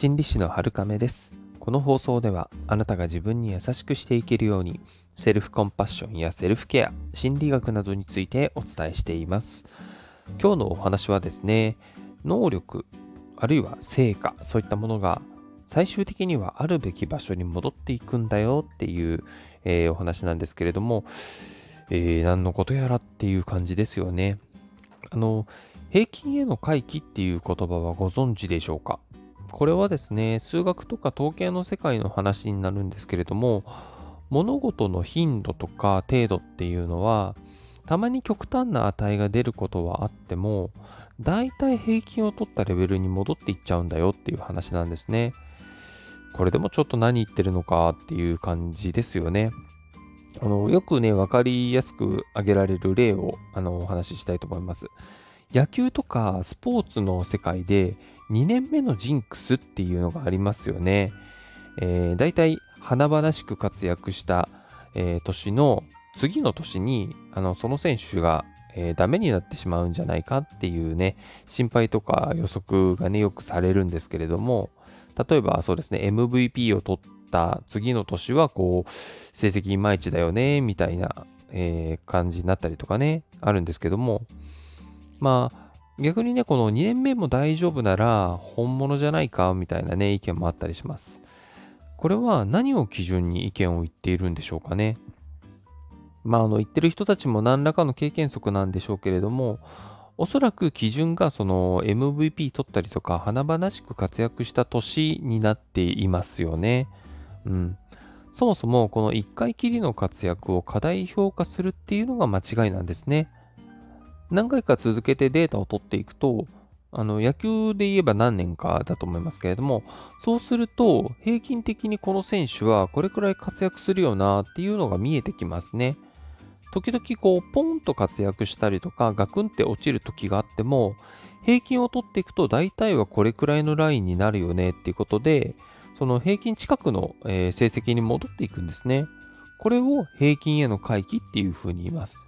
心理師の春亀です。この放送ではあなたが自分に優しくしていけるようにセルフコンパッションやセルフケア心理学などについてお伝えしています。今日のお話はですね能力あるいは成果そういったものが最終的にはあるべき場所に戻っていくんだよっていう、えー、お話なんですけれども、えー、何のことやらっていう感じですよね。あの平均への回帰っていう言葉はご存知でしょうか？これはですね、数学とか統計の世界の話になるんですけれども、物事の頻度とか程度っていうのは、たまに極端な値が出ることはあっても、大体平均を取ったレベルに戻っていっちゃうんだよっていう話なんですね。これでもちょっと何言ってるのかっていう感じですよね。あのよくね、分かりやすく挙げられる例をあのお話ししたいと思います。野球とかスポーツの世界で2年目のジンクスっていうのがありますよね。えー、大体華々しく活躍した、えー、年の次の年にあのその選手が、えー、ダメになってしまうんじゃないかっていうね心配とか予測がねよくされるんですけれども例えばそうですね MVP を取った次の年はこう成績いまいちだよねみたいな、えー、感じになったりとかねあるんですけどもまあ逆にね、この2年目も大丈夫なら本物じゃないかみたいなね、意見もあったりします。これは何を基準に意見を言っているんでしょうかね。まあ、あの言ってる人たちも何らかの経験則なんでしょうけれども、おそらく基準がその MVP 取ったりとか華々しく活躍した年になっていますよね。うん。そもそもこの1回きりの活躍を過大評価するっていうのが間違いなんですね。何回か続けてデータを取っていくと、あの野球で言えば何年かだと思いますけれども、そうすると平均的にこの選手はこれくらい活躍するよなっていうのが見えてきますね。時々こうポンと活躍したりとかガクンって落ちる時があっても平均を取っていくと大体はこれくらいのラインになるよねっていうことでその平均近くの、成績に戻っていくんですね。これを平均への回帰っていうふうに言います。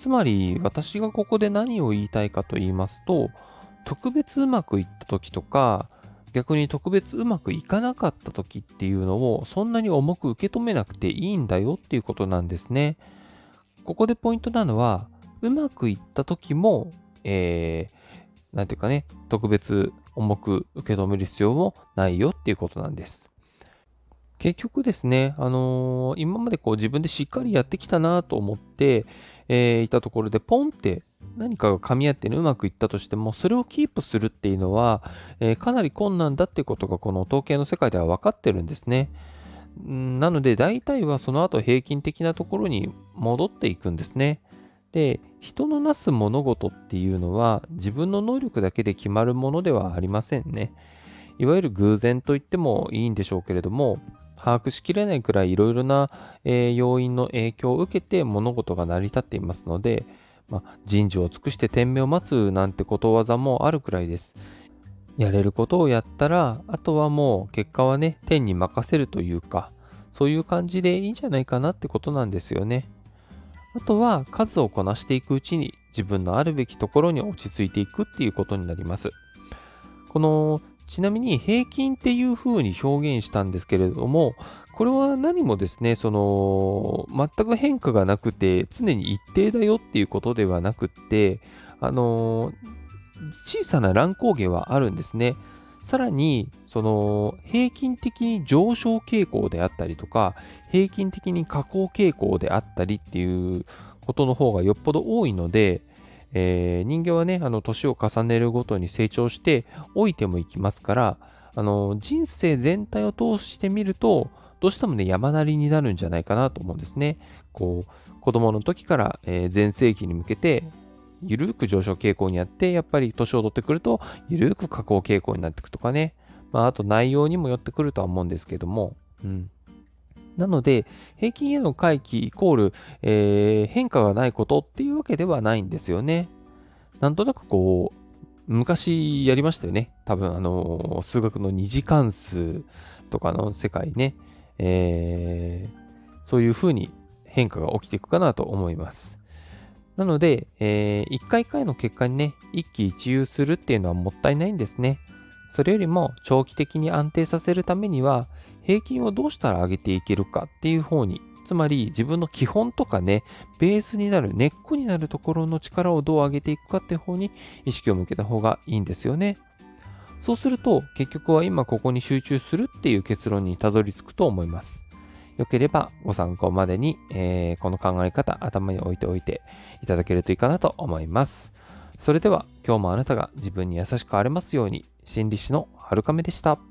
つまり私がここで何を言いたいかと言いますと特別うまくいった時とか逆に特別うまくいかなかった時っていうのをそんなに重く受け止めなくていいんだよっていうことなんですね。ここでポイントなのはうまくいった時も、えー、ていうかね、特別重く受け止める必要もないよっていうことなんです。結局ですね、あのー、今までこう自分でしっかりやってきたなと思って、えー、いたところでポンって何かが噛み合って、ね、うまくいったとしても、それをキープするっていうのは、えー、かなり困難だってことがこの統計の世界では分かってるんですね。なので、大体はその後平均的なところに戻っていくんですね。で、人のなす物事っていうのは自分の能力だけで決まるものではありませんね。いわゆる偶然と言ってもいいんでしょうけれども、把握しきれないくらいいろいろな、え、要因の影響を受けて物事が成り立っていますので、まあ、人事を尽くして天命を待つなんてことわざもあるくらいです。やれることをやったら、あとはもう結果はね、天に任せるというか、そういう感じでいいんじゃないかなってことなんですよね。あとは数をこなしていくうちに自分のあるべきところに落ち着いていくっていうことになります。このちなみに平均っていう風に表現したんですけれども、これは何もですね、その、全く変化がなくて、常に一定だよっていうことではなくって、あの、小さな乱高下はあるんですね。さらに、その、平均的に上昇傾向であったりとか、平均的に下降傾向であったりっていうことの方がよっぽど多いので、えー、人間はね、あの、年を重ねるごとに成長して老いてもいきますから、あの、人生全体を通してみると、どうしてもね、山なりになるんじゃないかなと思うんですね。こう、子供の時から、えー、前世紀に向けて、ゆるく上昇傾向にあって、やっぱり年を取ってくると、ゆるく下降傾向になっていくとかね。まあ、あと内容にもよってくるとは思うんですけども、うん。なので、平均への回帰イコール、えー、変化がないことっていうわけではないんですよね。なんとなくこう、昔やりましたよね。多分、あの、数学の二次関数とかの世界ね。えー、そういうふうに変化が起きていくかなと思います。なので、えー、一回一回の結果にね、一喜一憂するっていうのはもったいないんですね。それよりも長期的に安定させるためには平均をどうしたら上げていけるかっていう方につまり自分の基本とかねベースになる根っこになるところの力をどう上げていくかって方に意識を向けた方がいいんですよね。そうすると結局は今ここに集中するっていう結論にたどり着くと思います。よければご参考までに、えー、この考え方頭に置いておいていただけるといいかなと思います。それでは今日もあなたが自分に優しくあれますように心理師の春亀でした。